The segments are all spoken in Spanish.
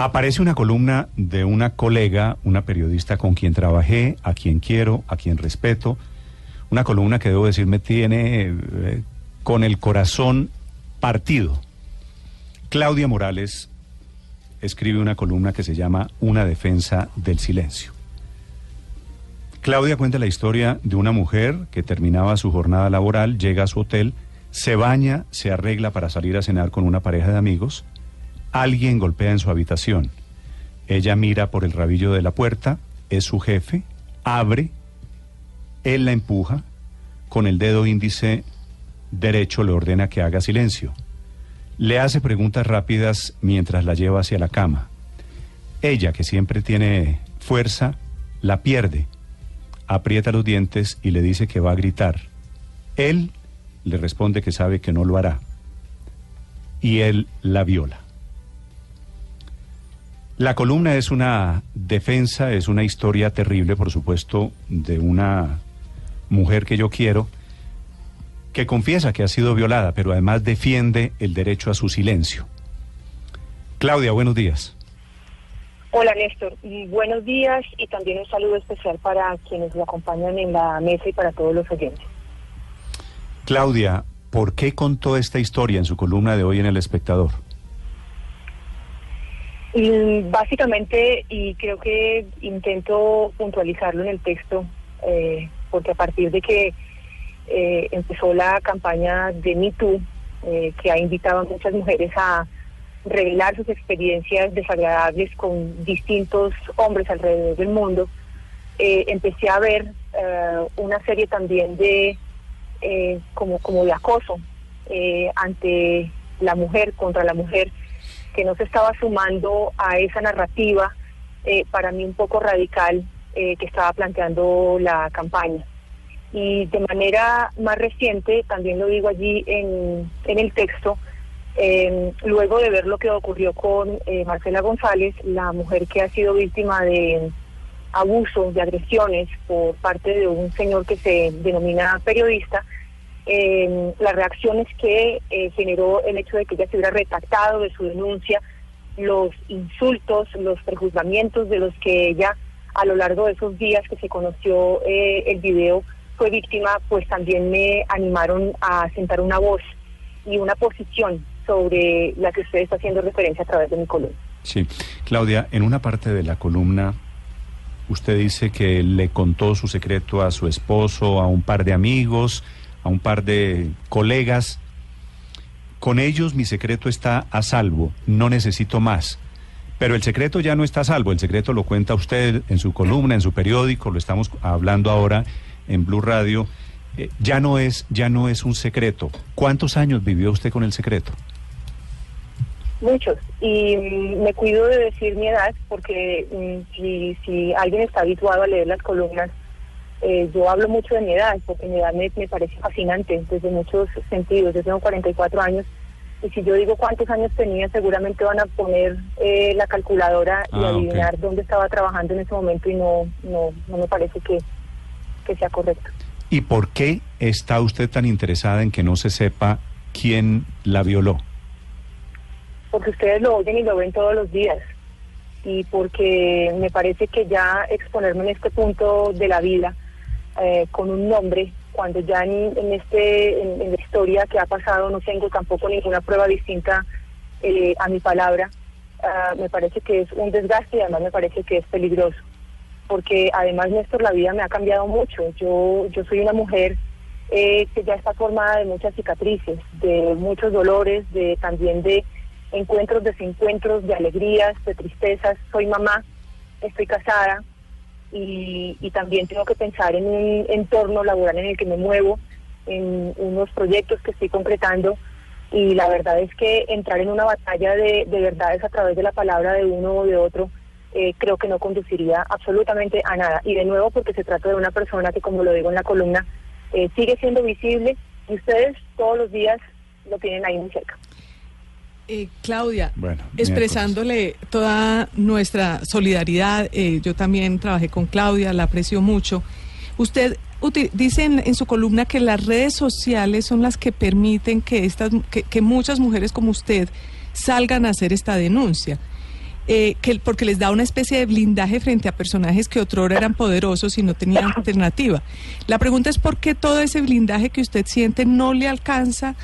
Aparece una columna de una colega, una periodista con quien trabajé, a quien quiero, a quien respeto. Una columna que debo decir me tiene eh, con el corazón partido. Claudia Morales escribe una columna que se llama Una defensa del silencio. Claudia cuenta la historia de una mujer que terminaba su jornada laboral, llega a su hotel, se baña, se arregla para salir a cenar con una pareja de amigos Alguien golpea en su habitación. Ella mira por el rabillo de la puerta, es su jefe, abre, él la empuja, con el dedo índice derecho le ordena que haga silencio. Le hace preguntas rápidas mientras la lleva hacia la cama. Ella, que siempre tiene fuerza, la pierde. Aprieta los dientes y le dice que va a gritar. Él le responde que sabe que no lo hará. Y él la viola. La columna es una defensa, es una historia terrible, por supuesto, de una mujer que yo quiero, que confiesa que ha sido violada, pero además defiende el derecho a su silencio. Claudia, buenos días. Hola Néstor, buenos días y también un saludo especial para quienes lo acompañan en la mesa y para todos los oyentes. Claudia, ¿por qué contó esta historia en su columna de hoy en El Espectador? Y básicamente, y creo que intento puntualizarlo en el texto, eh, porque a partir de que eh, empezó la campaña de MeToo, eh, que ha invitado a muchas mujeres a revelar sus experiencias desagradables con distintos hombres alrededor del mundo, empecé a ver una serie también de como, como de acoso ante la mujer, contra la mujer, que no se estaba sumando a esa narrativa, eh, para mí un poco radical, eh, que estaba planteando la campaña. Y de manera más reciente, también lo digo allí en, en el texto, em, luego de ver lo que ocurrió con eh, Marcela González, la mujer que ha sido víctima de abusos, de agresiones por parte de un señor que se denomina periodista, eh, las reacciones que eh, generó el hecho de que ella se hubiera retractado de su denuncia, los insultos, los prejuzgamientos de los que ella a lo largo de esos días que se conoció eh, el video fue víctima, pues también me animaron a sentar una voz y una posición sobre la que usted está haciendo referencia a través de mi columna. Sí, Claudia, en una parte de la columna usted dice que le contó su secreto a su esposo, a un par de amigos, a un par de colegas. Con ellos mi secreto está a salvo, no necesito más. Pero el secreto ya no está a salvo, el secreto lo cuenta usted en su columna, en su periódico, lo estamos hablando ahora en Blue Radio. Eh, ya no es ya no es un secreto. ¿Cuántos años vivió usted con el secreto? Muchos. Y mm, me cuido de decir mi edad porque mm, si, si alguien está habituado a leer las columnas eh, yo hablo mucho de mi edad, porque mi edad me, parece fascinante desde muchos sentidos. Yo tengo 44 años y si yo digo cuántos años tenía, seguramente van a poner eh, la calculadora y ah, adivinar dónde estaba trabajando en ese momento y no, no, no me parece que, que sea correcto. ¿Y por qué está usted tan interesada en que no se sepa quién la violó? Porque ustedes lo oyen y lo ven todos los días y porque me parece que ya exponerme en este punto de la vida eh, con un nombre, cuando ya en, este en, la historia que ha pasado no tengo tampoco ninguna prueba distinta eh, a mi palabra, ah, me parece que es un desgaste y además me parece que es peligroso, porque además Néstor la vida me ha cambiado mucho. Yo yo soy una mujer eh, que ya está formada de muchas cicatrices, de muchos dolores, de también de encuentros, desencuentros, de alegrías, de tristezas. Soy mamá, estoy casada, y, también tengo que pensar en un entorno laboral en el que me muevo, en unos proyectos que estoy concretando y la verdad es que entrar en una batalla de, de verdades a través de la palabra de uno o de otro eh, creo que no conduciría absolutamente a nada. Y de nuevo porque se trata de una persona que, como lo digo en la columna, eh, sigue siendo visible y ustedes todos los días lo tienen ahí muy cerca. Eh, Claudia, Bueno, expresándole toda nuestra solidaridad, eh, yo también trabajé con Claudia, la aprecio mucho. Usted dice en, en su columna que las redes sociales son las que permiten que, estas, que, que muchas mujeres como usted salgan a hacer esta denuncia. Eh, que, porque les da una especie de blindaje frente a personajes que otrora eran poderosos y no tenían alternativa. La pregunta es por qué todo ese blindaje que usted siente no le alcanza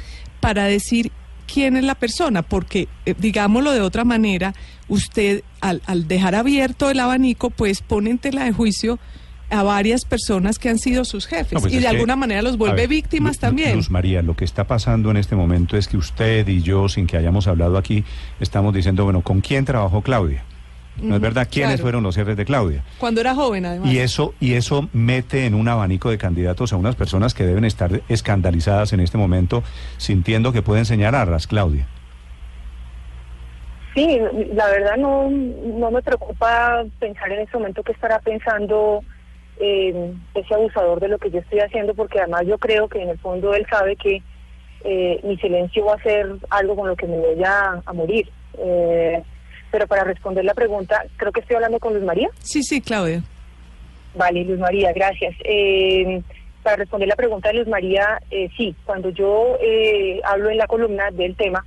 para decir quién es la persona, porque eh, digámoslo de otra manera, usted al, al dejar abierto el abanico, pues pone en tela de juicio a varias personas que han sido sus jefes No, pues y de que, alguna manera los vuelve ver, víctimas Lu- también. Luz María, lo que está pasando en este momento es que usted y yo, sin que hayamos hablado aquí, estamos diciendo, bueno, ¿con quién trabajó Claudia? ¿No es verdad? ¿Quiénes claro. fueron los jefes de Claudia? Cuando era joven, además. Y eso, y eso mete en un abanico de candidatos a unas personas que deben estar escandalizadas en este momento, sintiendo que pueden señalarlas, Claudia. Sí, la verdad no, no me preocupa pensar en este momento que estará pensando eh, ese abusador de lo que yo estoy haciendo, porque además yo creo que en el fondo él sabe que eh, mi silencio va a ser algo con lo que me voy a, a morir. Eh, pero para responder la pregunta, creo que estoy hablando con Luz María. Sí, sí, Claudia. Vale, Luz María, gracias. Eh, para responder la pregunta de Luz María, eh, sí, cuando yo eh, hablo en la columna del tema,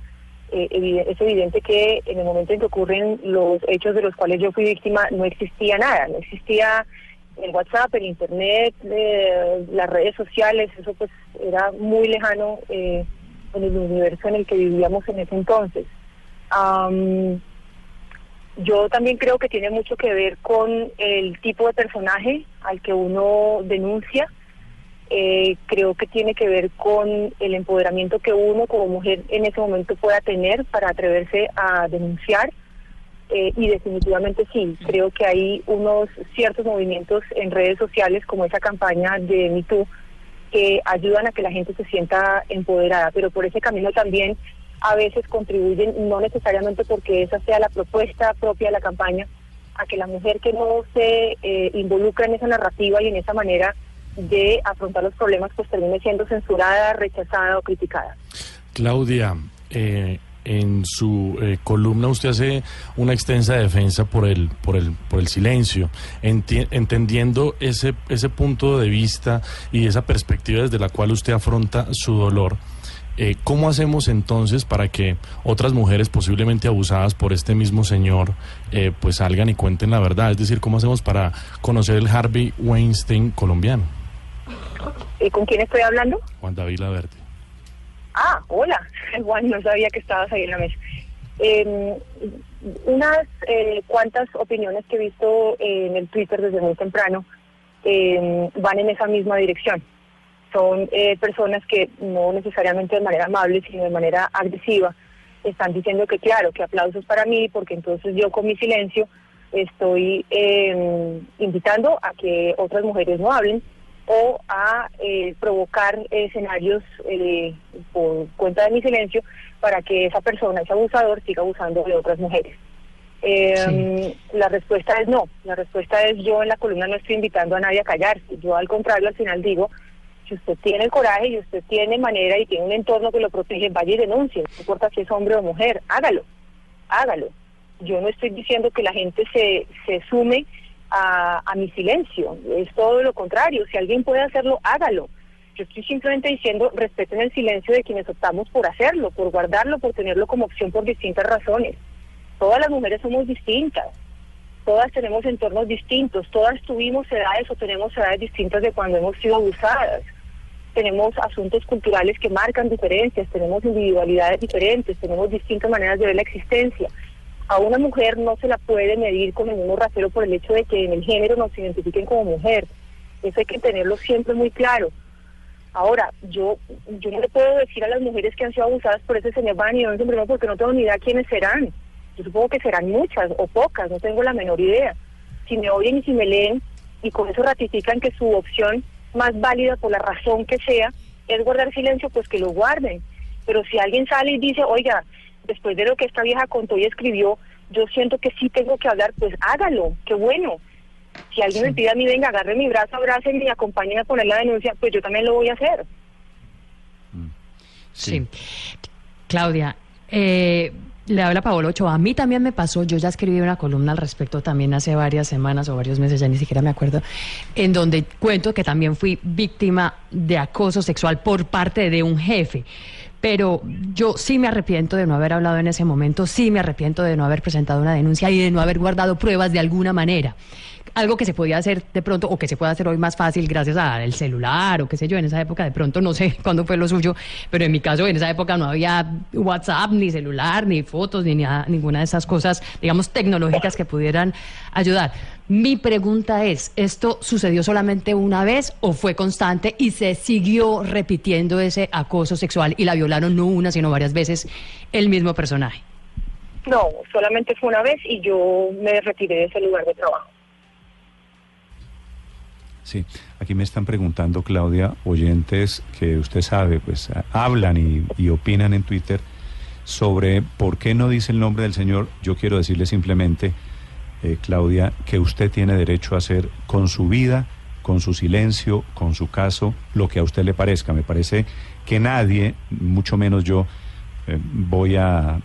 eh, es evidente que en el momento en que ocurren los hechos de los cuales yo fui víctima, no existía nada, no existía el WhatsApp, el Internet, eh, las redes sociales, eso pues era muy lejano eh, en el universo en el que vivíamos en ese entonces. Yo también creo que tiene mucho que ver con el tipo de personaje al que uno denuncia. Eh, creo que tiene que ver con el empoderamiento que uno como mujer en ese momento pueda tener para atreverse a denunciar. Eh, y definitivamente sí, creo que hay unos ciertos movimientos en redes sociales como esa campaña de MeToo que ayudan a que la gente se sienta empoderada, pero por ese camino también a veces contribuyen, no necesariamente porque esa sea la propuesta propia de la campaña, a que la mujer que no se eh, involucra en esa narrativa y en esa manera de afrontar los problemas, pues termine siendo censurada, rechazada o criticada. Claudia, eh, en su eh, columna usted hace una extensa defensa por el por el por el silencio, entendiendo ese ese punto de vista y esa perspectiva desde la cual usted afronta su dolor. Eh, ¿Cómo hacemos entonces para que otras mujeres posiblemente abusadas por este mismo señor eh, pues salgan y cuenten la verdad? Es decir, ¿cómo hacemos para conocer el Harvey Weinstein colombiano? Eh, ¿Con quién estoy hablando? Juan David Laverde. Ah, hola. Juan, no sabía que estabas ahí en la mesa. Eh, unas eh, cuantas opiniones que he visto eh, en el Twitter desde muy temprano eh, van en esa misma dirección. Son eh, personas que no necesariamente de manera amable, sino de manera agresiva, están diciendo que claro, que aplausos para mí, porque entonces yo con mi silencio estoy eh, invitando a que otras mujeres no hablen o a eh, provocar escenarios eh, por cuenta de mi silencio para que esa persona, ese abusador, siga abusando de otras mujeres. Eh, La respuesta es no. La respuesta es yo en la columna no estoy invitando a nadie a callarse. Yo al contrario al final digo, si usted tiene el coraje y usted tiene manera y tiene un entorno que lo protege, vaya y denuncie. No importa si es hombre o mujer, hágalo, hágalo. Yo no estoy diciendo que la gente se, se sume a, a mi silencio. Es todo lo contrario. Si alguien puede hacerlo, hágalo. Yo estoy simplemente diciendo respeten el silencio de quienes optamos por hacerlo, por guardarlo, por tenerlo como opción por distintas razones. Todas las mujeres somos distintas, todas tenemos entornos distintos, todas tuvimos edades o tenemos edades distintas de cuando hemos sido abusadas. Tenemos asuntos culturales que marcan diferencias, tenemos individualidades diferentes, tenemos distintas maneras de ver la existencia. A una mujer no se la puede medir con el mismo rasero por el hecho de que en el género nos identifiquen como mujer. Eso hay que tenerlo siempre muy claro. Ahora, yo yo no le puedo decir a las mujeres que han sido abusadas por ese señor Van porque no tengo ni idea quiénes serán. Yo supongo que serán muchas o pocas, no tengo la menor idea. Si me oyen y si me leen y con eso ratifican que su opción más válida por la razón que sea es guardar silencio, pues que lo guarden. Pero si alguien sale y dice, oiga, después de lo que esta vieja contó y escribió, yo siento que sí tengo que hablar, pues hágalo, qué bueno. Si alguien me pide a mí, venga, agarre mi brazo, abrace y acompáñeme a poner la denuncia, pues yo también lo voy a hacer. Sí. Claudia, eh, le habla Paolo Ochoa. A mí también me pasó, yo ya escribí una columna al respecto también hace varias semanas o varios meses, ya ni siquiera me acuerdo, en donde cuento que también fui víctima de acoso sexual por parte de un jefe. Pero yo sí me arrepiento de no haber hablado en ese momento, sí me arrepiento de no haber presentado una denuncia y de no haber guardado pruebas de alguna manera. Algo que se podía hacer de pronto o que se puede hacer hoy más fácil gracias al celular o qué sé yo, en esa época de pronto no sé cuándo fue lo suyo, pero en mi caso en esa época no había WhatsApp, ni celular, ni fotos, ni nada, ninguna de esas cosas, digamos, tecnológicas que pudieran ayudar. Mi pregunta es, ¿esto sucedió solamente una vez o fue constante y se siguió repitiendo ese acoso sexual y la violaron no una, sino varias veces el mismo personaje? No, solamente fue una vez y yo me retiré de ese lugar de trabajo. Sí, aquí me están preguntando, Claudia, oyentes que usted sabe, pues hablan y, opinan en Twitter sobre por qué no dice el nombre del señor. Yo quiero decirle simplemente, eh, Claudia, que usted tiene derecho a hacer con su vida, con su silencio, con su caso, lo que a usted le parezca. Me parece que nadie, mucho menos yo, eh, voy a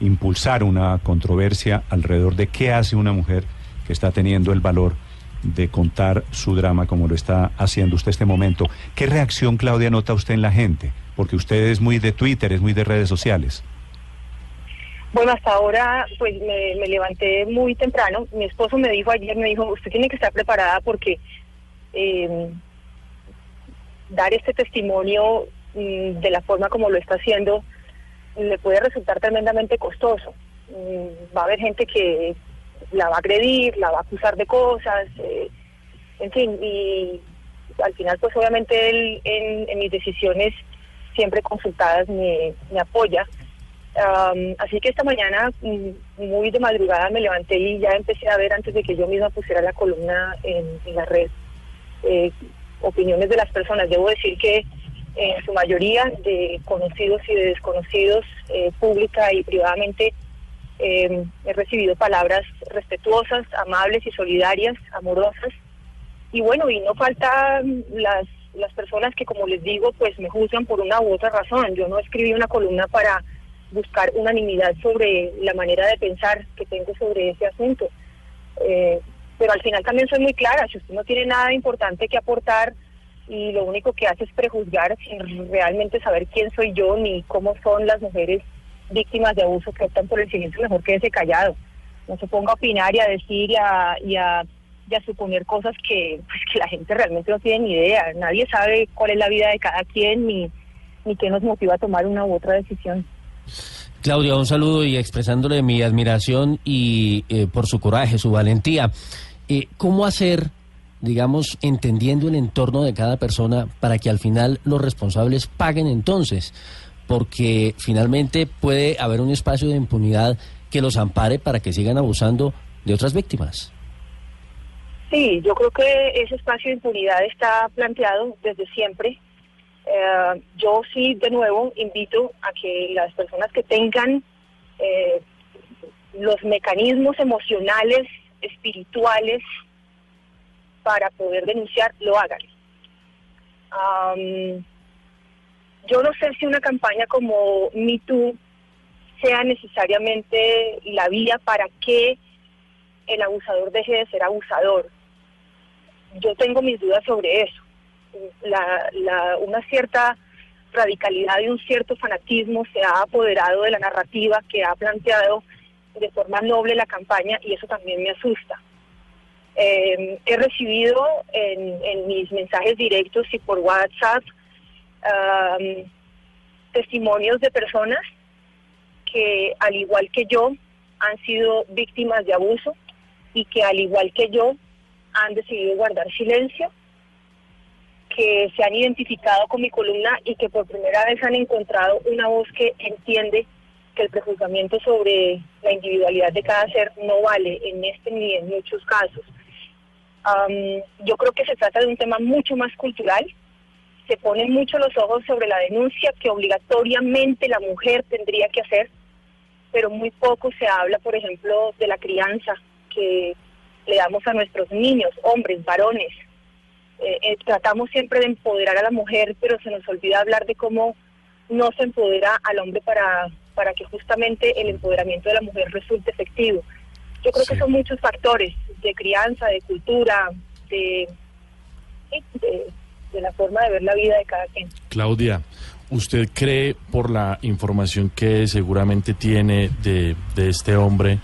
impulsar una controversia alrededor de qué hace una mujer que está teniendo el valor de contar su drama como lo está haciendo usted este momento. ¿Qué reacción, Claudia, nota usted en la gente? Porque usted es muy de Twitter, es muy de redes sociales. Bueno, hasta ahora pues me, levanté muy temprano. Mi esposo me dijo ayer, me dijo, usted tiene que estar preparada porque em, dar este testimonio mm, de la forma como lo está haciendo le puede resultar tremendamente costoso. Mm, va a haber gente que la va a agredir, la va a acusar de cosas, eh, en fin, y al final pues obviamente él en, mis decisiones siempre consultadas me, apoya. Así que esta mañana, mm, muy de madrugada, me levanté y ya empecé a ver antes de que yo misma pusiera la columna en, la red eh, opiniones de las personas. Debo decir que en su mayoría de conocidos y de desconocidos, eh, pública y privadamente, eh, he recibido palabras respetuosas, amables y solidarias, amorosas. Y bueno, y no faltan las, las personas que, como les digo, pues me juzgan por una u otra razón. Yo no escribí una columna para buscar unanimidad sobre la manera de pensar que tengo sobre ese asunto. Eh, pero al final también soy muy clara, si usted no tiene nada importante que aportar y lo único que hace es prejuzgar sin realmente saber quién soy yo ni cómo son las mujeres víctimas de abuso que optan por el silencio, mejor quédese callado. No se ponga a opinar y a decir y a, y a, suponer cosas que, pues, que la gente realmente no tiene ni idea. Nadie sabe cuál es la vida de cada quien ni, ni qué nos motiva a tomar una u otra decisión. Claudia, un saludo y expresándole mi admiración y eh, por su coraje, su valentía. Eh, ¿Cómo hacer, digamos, entendiendo el entorno de cada persona para que al final los responsables paguen entonces? porque finalmente puede haber un espacio de impunidad que los ampare para que sigan abusando de otras víctimas. Sí, yo creo que ese espacio de impunidad está planteado desde siempre. Eh, yo sí, de nuevo, invito a que las personas que tengan eh, los mecanismos emocionales, espirituales, para poder denunciar, lo hagan. Yo no sé si una campaña como Me Too sea necesariamente la vía para que el abusador deje de ser abusador. Yo tengo mis dudas sobre eso. Una cierta radicalidad y un cierto fanatismo se ha apoderado de la narrativa que ha planteado de forma noble la campaña y eso también me asusta. Eh, he recibido en mis mensajes directos y por WhatsApp testimonios de personas que, al igual que yo, han sido víctimas de abuso y que, al igual que yo, han decidido guardar silencio, que se han identificado con mi columna y que por primera vez han encontrado una voz que entiende que el prejuzgamiento sobre la individualidad de cada ser no vale en este ni en muchos casos. yo creo que se trata de un tema mucho más cultural, se ponen mucho los ojos sobre la denuncia que obligatoriamente la mujer tendría que hacer, pero muy poco se habla, por ejemplo, de la crianza que le damos a nuestros niños, hombres, varones. Eh, eh, tratamos siempre de empoderar a la mujer, pero se nos olvida hablar de cómo no se empodera al hombre para, para que justamente el empoderamiento de la mujer resulte efectivo. Yo creo Sí. que son muchos factores de crianza, de cultura, de, de, de la forma de ver la vida de cada quien. Claudia, ¿usted cree por la información que seguramente tiene de, de este hombre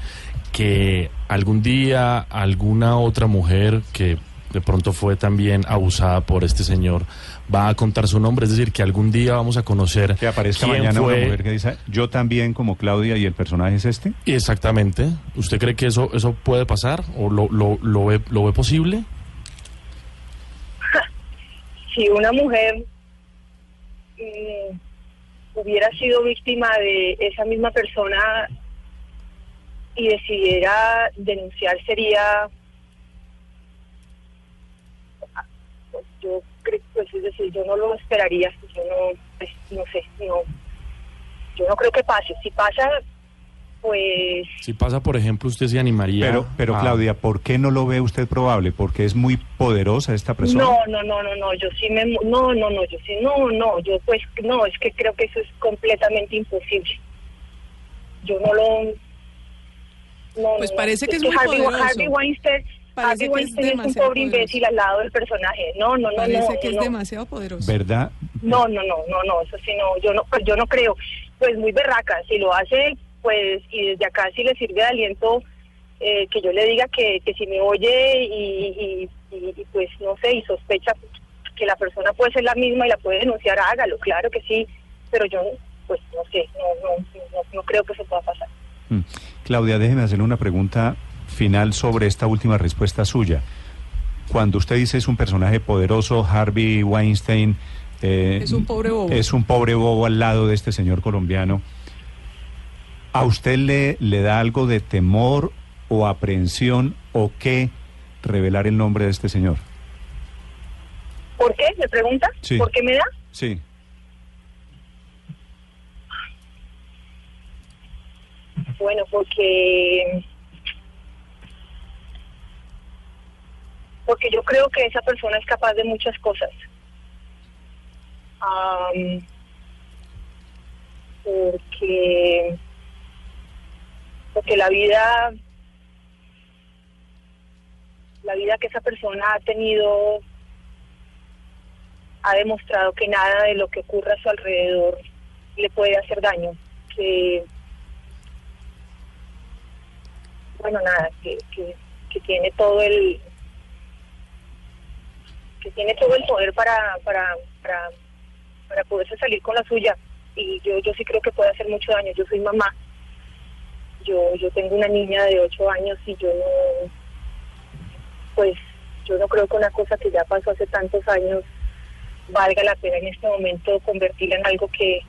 que algún día alguna otra mujer que de pronto fue también abusada por este señor va a contar su nombre? Es decir, que algún día vamos a conocer Que aparezca quién mañana fue una mujer que dice, yo también como Claudia y el personaje es este. Exactamente. ¿Usted cree que eso eso puede pasar o lo, lo, lo, ve, lo ve posible? si una mujer mm, hubiera sido víctima de esa misma persona y decidiera denunciar sería ah, pues yo creo pues es decir yo no lo esperaría yo no pues, no sé no yo no creo que pase si pasa pues Si pasa, por ejemplo, usted se animaría. Pero, pero a- Claudia, ¿por qué no lo ve usted probable? ¿Porque es muy poderosa esta persona? No, no, no, no, no, yo sí me, no, no, no, yo sí, no, no, yo pues, no, es que creo que eso es completamente imposible. Yo no lo, no, Pues no, parece que es muy Harvey, poderoso. Harvey Weinstein, Parece que es es, un demasiado pobre poderoso. imbécil al lado del personaje. No, no, no, Parece no, que es no. demasiado poderoso. ¿Verdad? No, no, no, no, no, eso sí no, yo no, pues yo no creo. Pues muy berraca, si lo hace, pues, y desde acá si le sirve de aliento eh, que yo le diga que, que si me oye y, y, y- y, pues no sé, y sospecha que la persona puede ser la misma y la puede denunciar, hágalo, claro que sí, pero yo, pues no sé, no, no, no, no creo que eso pueda pasar. Mm. Claudia, déjeme hacerle una pregunta final sobre esta última respuesta suya. Cuando usted dice es un personaje poderoso, Harvey Weinstein... eh, Es un pobre bobo. Es un pobre bobo al lado de este señor colombiano. ¿A usted le, le da algo de temor o aprehensión o qué revelar el nombre de este señor? ¿Por qué? ¿Me pregunta? Sí. ¿Por qué me da? Sí. Bueno, porque porque yo creo que esa persona es capaz de muchas cosas. Am, porque porque la vida la vida que esa persona ha tenido ha demostrado que nada de lo que ocurra a su alrededor le puede hacer daño, que bueno nada, que, que, que tiene todo el que tiene todo el poder para, para, para, para poderse salir con la suya. Y yo, yo sí creo que puede hacer mucho daño, yo soy mamá, yo, yo tengo una niña de ocho años y yo no, pues yo no creo que una cosa que ya pasó hace tantos años valga la pena en este momento convertirla en algo que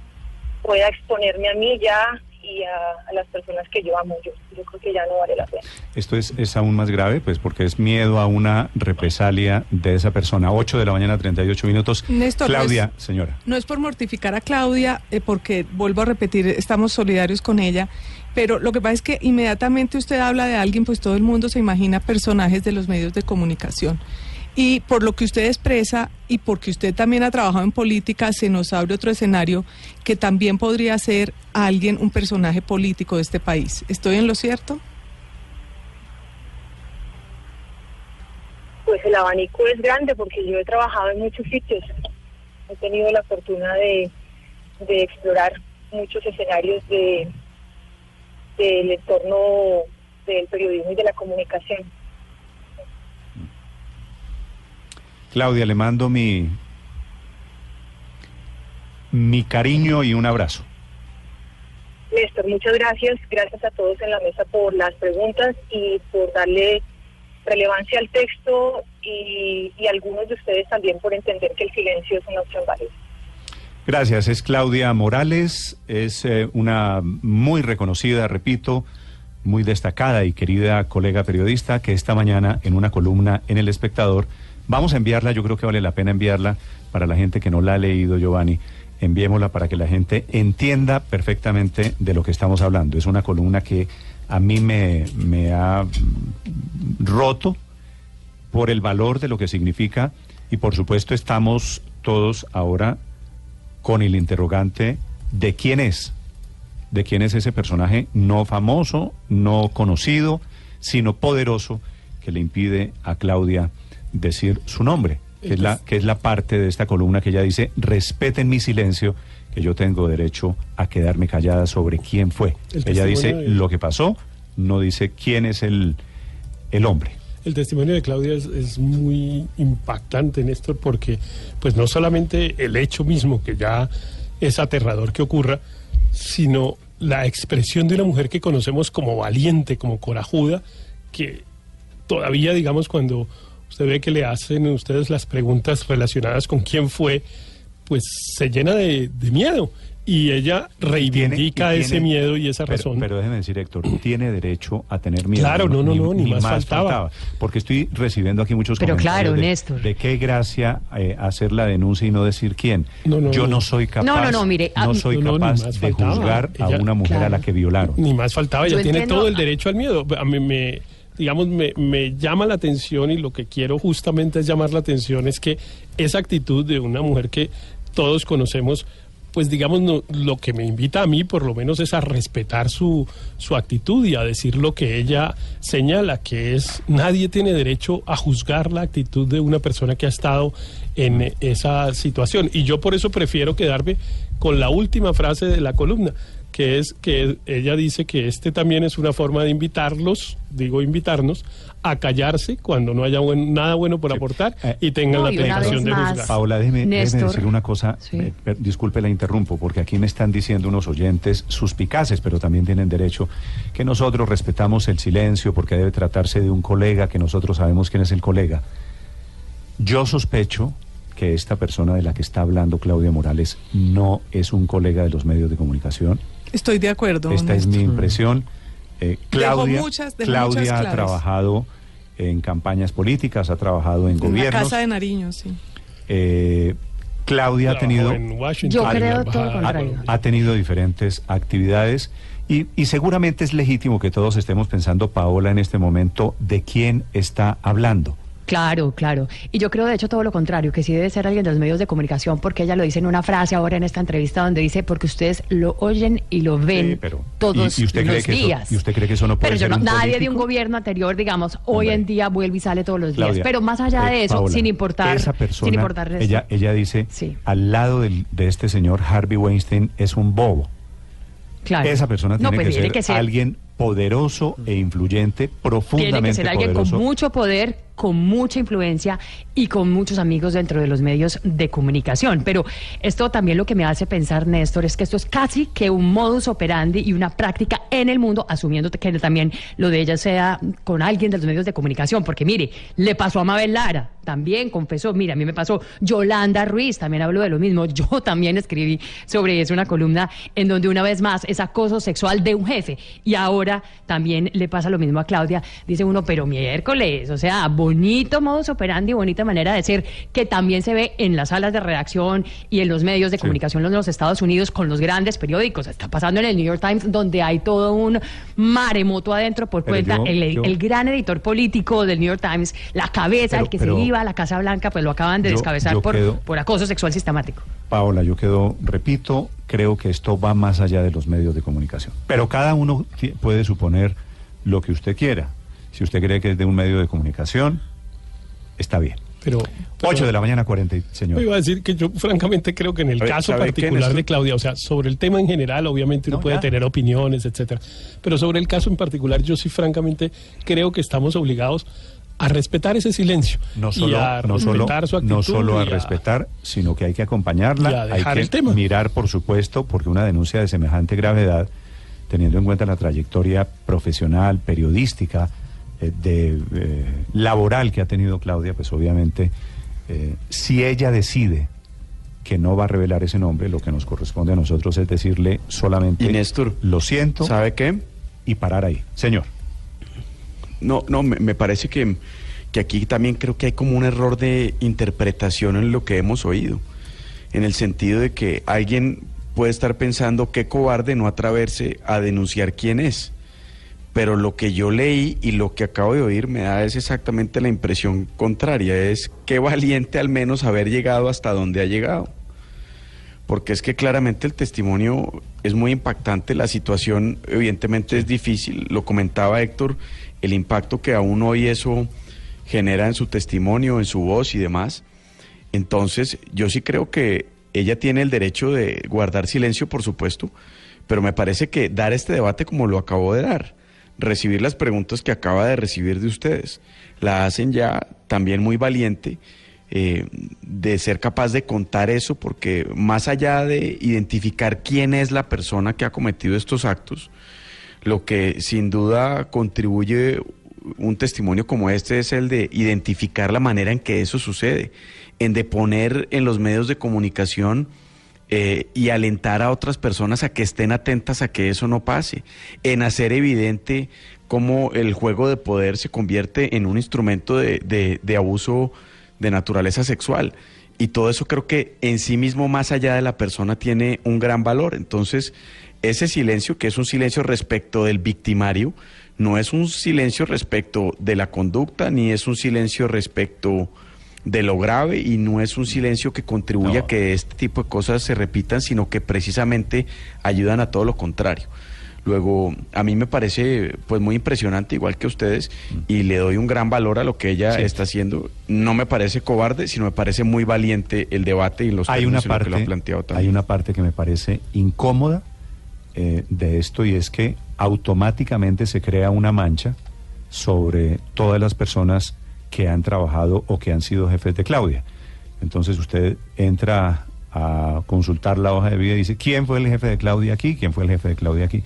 pueda exponerme a mí ya y a, a las personas que yo amo. Yo, yo creo que ya no vale la pena. Esto es, es aún más grave, pues porque es miedo a una represalia de esa persona. 8 de la mañana, 38 minutos. Néstor, Claudia, pues- señora. No es por mortificar a Claudia, eh, porque vuelvo a repetir, estamos solidarios con ella, pero lo que pasa es que inmediatamente usted habla de alguien, pues todo el mundo se imagina personajes de los medios de comunicación. Y por lo que usted expresa y porque usted también ha trabajado en política, se nos abre otro escenario que también podría ser alguien, un personaje político de este país. ¿Estoy en lo cierto? Pues el abanico es grande porque yo he trabajado en muchos sitios. He tenido la fortuna de, explorar muchos escenarios de del entorno del periodismo y de la comunicación. Claudia, le mando mi, mi cariño y un abrazo. Néstor, muchas gracias. Gracias a todos en la mesa por las preguntas y por darle relevancia al texto y, algunos de ustedes también por entender que el silencio es una opción válida. Gracias, es Claudia Morales, es eh, una muy reconocida, repito, muy destacada y querida colega periodista que esta mañana en una columna en El Espectador, vamos a enviarla, yo creo que vale la pena enviarla para la gente que no la ha leído, Giovanni, enviémosla para que la gente entienda perfectamente de lo que estamos hablando. Es una columna que a mí me, me ha roto por el valor de lo que significa y por supuesto estamos todos ahora con el interrogante de quién es, de quién es ese personaje no famoso, no conocido, sino poderoso que le impide a Claudia decir su nombre, que es la, que es la parte de esta columna que ella dice, respeten mi silencio, que yo tengo derecho a quedarme callada sobre quién fue. El Ella dice de- lo que pasó, no dice quién es el, el hombre. El testimonio de Claudia es, es muy impactante, Néstor, porque pues no solamente el hecho mismo, que ya es aterrador que ocurra, sino la expresión de una mujer que conocemos como valiente, como corajuda, que todavía, digamos, cuando usted ve que le hacen a ustedes las preguntas relacionadas con quién fue, pues se llena de, de miedo. Y ella reivindica y ese tiene- miedo y esa pero, razón. Pero déjeme decir, Héctor, tiene derecho a tener miedo. Claro, no, no, no, ni más faltaba. Porque estoy recibiendo aquí muchos Pero comentarios claro, de, Néstor. de qué gracia eh, hacer la denuncia y no decir quién. No, no, Yo no. soy capaz, No, no, no, mire, ah, no soy ni capaz de juzgar a una mujer a la que violaron. Ni más faltaba, ella Yo tiene entiendo- todo el derecho al miedo. A mí me, digamos, me, me llama la atención y lo que quiero justamente es llamar la atención es que esa actitud de una mujer que todos conocemos, pues digamos, lo que me invita a mí por lo menos es a respetar su, su actitud y a decir lo que ella señala, que es nadie tiene derecho a juzgar la actitud de una persona que ha estado en esa situación. Y yo por eso prefiero quedarme con la última frase de la columna que es que ella dice que este también es una forma de invitarlos, digo invitarnos, a callarse cuando no haya buen- nada bueno por aportar Eh, y tengan No, la tentación de más, juzgar. Paola, déjeme, decir una cosa. Sí. eh, per- disculpe, la interrumpo, porque aquí me están diciendo unos oyentes suspicaces, pero también tienen derecho, que nosotros respetamos el silencio porque debe tratarse de un colega, que nosotros sabemos quién es el colega. Yo sospecho que esta persona de la que está hablando Claudia Morales no es un colega de los medios de comunicación. Estoy de acuerdo. Esta es mi impresión. Eh, Claudia, muchas- Claudia ha trabajado en campañas políticas, ha trabajado en, En la casa de Nariño, sí. Eh, Claudia ha tenido, Yo creo todo contrario. ha tenido diferentes actividades y, y seguramente es legítimo que todos estemos pensando, Paola, en este momento, de quién está hablando. Claro, claro. Y yo creo, de hecho, todo lo contrario, que sí debe ser alguien de los medios de comunicación, porque ella lo dice en una frase ahora en esta entrevista donde dice, porque ustedes lo oyen y lo ven Sí, pero- todos ¿y- y usted cree los que eso- días. y usted cree que eso no puede Pero yo ser no, un nadie de un gobierno anterior, digamos, hoy Hombre. en día vuelve y sale todos los días. Pero más allá eh, de eso, Paola, sin importar, esa persona, sin importar eso. ella, ella dice, Sí. al lado del- de este señor Harvey Weinstein es un bobo. Claro. Esa persona No, tiene, pues que, tiene ser que ser alguien poderoso e influyente, profundamente Tiene que ser alguien poderoso. con mucho poder, con mucha influencia y con muchos amigos dentro de los medios de comunicación. Pero esto también lo que me hace pensar, Néstor, es que esto es casi que un modus operandi y una práctica en el mundo, asumiendo que también lo de ella sea con alguien de los medios de comunicación. Porque mire, le pasó a Mabel Lara, también confesó, mira, a mí me pasó Yolanda Ruiz, también habló de lo mismo. Yo también escribí sobre eso una columna en donde una vez más es acoso sexual de un jefe. Y ahora también le pasa lo mismo a Claudia. Dice uno, pero miércoles, o sea, bonito modus operandi, bonita manera de ser, que también se ve en las salas de redacción y en los medios de comunicación en los Estados Unidos con los grandes periódicos. Está pasando en el New York Times, donde hay todo un maremoto adentro por Pero cuenta. yo- el, yo- el gran editor político del New York Times, la cabeza, Pero- el que pero- se iba a la Casa Blanca, pues lo acaban de Yo- descabezar por, quedo- por acoso sexual sistemático. Paola, yo quedo, repito, creo que esto va más allá de los medios de comunicación. Pero cada uno puede suponer lo que usted quiera. Si usted cree que es de un medio de comunicación, está bien. Pero, pero- 8 de la mañana, 40, y- señor. Yo iba a decir que yo francamente creo que en el A ver, caso ¿sabe qué, particular de Claudia, o sea, sobre el tema en general, obviamente uno No, puede ya. tener opiniones, etcétera, pero sobre el caso en particular, yo sí francamente creo que estamos obligados a respetar ese silencio no y solo, a no solo, respetar su actitud no solo a y respetar, sino que hay que acompañarla, y a hay que el tema. mirar, por supuesto, porque una denuncia de semejante gravedad, teniendo en cuenta la trayectoria profesional, periodística, de eh, laboral que ha tenido Claudia, pues obviamente, eh, si ella decide que no va a revelar ese nombre, lo que nos corresponde a nosotros es decirle solamente, Y Néstor, lo siento, ¿Sabe qué? y parar ahí. Señor. No, no, me, me parece que, que aquí también creo que hay como un error de interpretación en lo que hemos oído, en el sentido de que alguien puede estar pensando qué cobarde no atreverse a denunciar quién es. Pero lo que yo leí y lo que acabo de oír me da es exactamente la impresión contraria, es qué valiente al menos haber llegado hasta donde ha llegado. Porque es que claramente el testimonio es muy impactante, la situación evidentemente es difícil, lo comentaba Héctor, el impacto que aún hoy eso genera en su testimonio, en su voz y demás. Entonces, yo sí creo que ella tiene el derecho de guardar silencio, por supuesto, pero me parece que dar este debate como lo acabo de dar, recibir las preguntas que acaba de recibir de ustedes, la hacen ya también muy valiente eh, de ser capaz de contar eso, porque más allá de identificar quién es la persona que ha cometido estos actos, lo que sin duda contribuye un testimonio como este es el de identificar la manera en que eso sucede, en de poner en los medios de comunicación eh, y alentar a otras personas a que estén atentas a que eso no pase, en hacer evidente cómo el juego de poder se convierte en un instrumento de, de, de abuso de naturaleza sexual. Y todo eso creo que en sí mismo, más allá de la persona, tiene un gran valor. Entonces, ese silencio, que es un silencio respecto del victimario, no es un silencio respecto de la conducta, ni es un silencio respecto de lo grave y no es un silencio que contribuya a que este tipo de cosas se repitan, sino que precisamente ayudan a todo lo contrario. Luego, a mí me parece pues muy impresionante, igual que ustedes, y le doy un gran valor a lo que ella está haciendo. No me parece cobarde, sino me parece muy valiente el debate y los hay una parte, que lo ha planteado también. Hay una parte que me parece incómoda eh, de esto y es que automáticamente se crea una mancha sobre todas las personas que han trabajado o que han sido jefes de Claudia. Entonces usted entra a consultar la hoja de vida y dice, ¿quién fue el jefe de Claudia aquí? ¿Quién fue el jefe de Claudia aquí?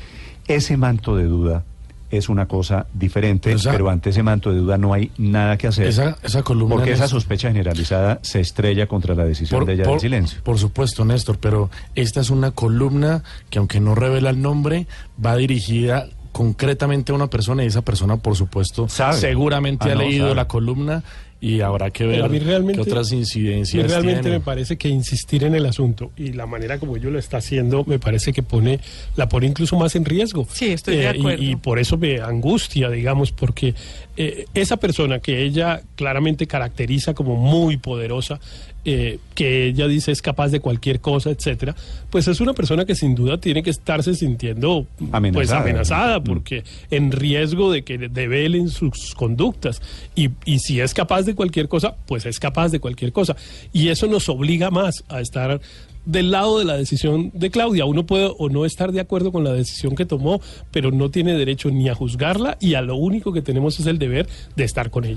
Ese manto de duda es una cosa diferente, Esa- pero ante ese manto de duda no hay nada que hacer. Esa- esa columna Porque esa es- sospecha generalizada se estrella contra la decisión de ella del silencio. por supuesto, Néstor, pero esta es una columna que aunque no revela el nombre, va dirigida concretamente a una persona y esa persona, por supuesto, Sabe. seguramente Ah, ha no, leído sabe. la columna y habrá que ver Pero a mí realmente, qué otras a mí incidencias realmente tiene. me parece que insistir en el asunto y la manera como ello lo está haciendo me parece que pone la pone incluso más en riesgo. Eh, Sí, estoy de y- acuerdo. Y, por eso me angustia, digamos, porque eh, esa persona que ella claramente caracteriza como muy poderosa, eh, que ella dice es capaz de cualquier cosa, etcétera, pues es una persona que sin duda tiene que estarse sintiendo pues Amenazada. amenazada Mm. porque en riesgo de que develen sus conductas y, y si es capaz de cualquier cosa, pues es capaz de cualquier cosa y eso nos obliga más a estar del lado de la decisión de Claudia. Uno puede o no estar de acuerdo con la decisión que tomó, pero no tiene derecho ni a juzgarla y a lo único que tenemos es el deber de estar con ella.